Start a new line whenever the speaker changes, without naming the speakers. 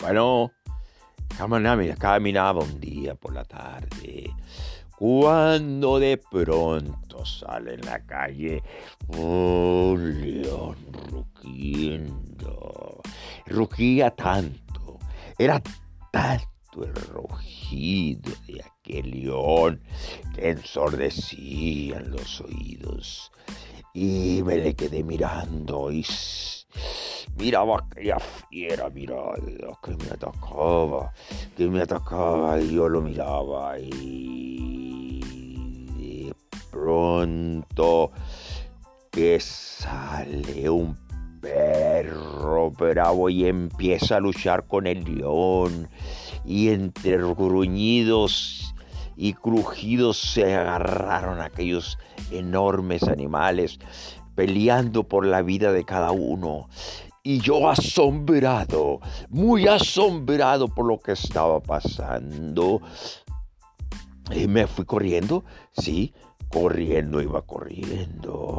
Bueno, caminaba un día por la tarde cuando de pronto sale en la calle un león rugiendo. Rugía tanto, era tanto el rugido de aquel león que ensordecían los oídos. Y me le quedé mirando y miraba aquella fiera mirada que me atacaba, que me atacaba y yo lo miraba y de pronto que sale un perro bravo y empieza a luchar con el león y entre gruñidos y crujidos se agarraron aquellos enormes animales peleando por la vida de cada uno y yo asombrado, muy asombrado por lo que estaba pasando, y me fui corriendo, sí, corriendo, iba corriendo.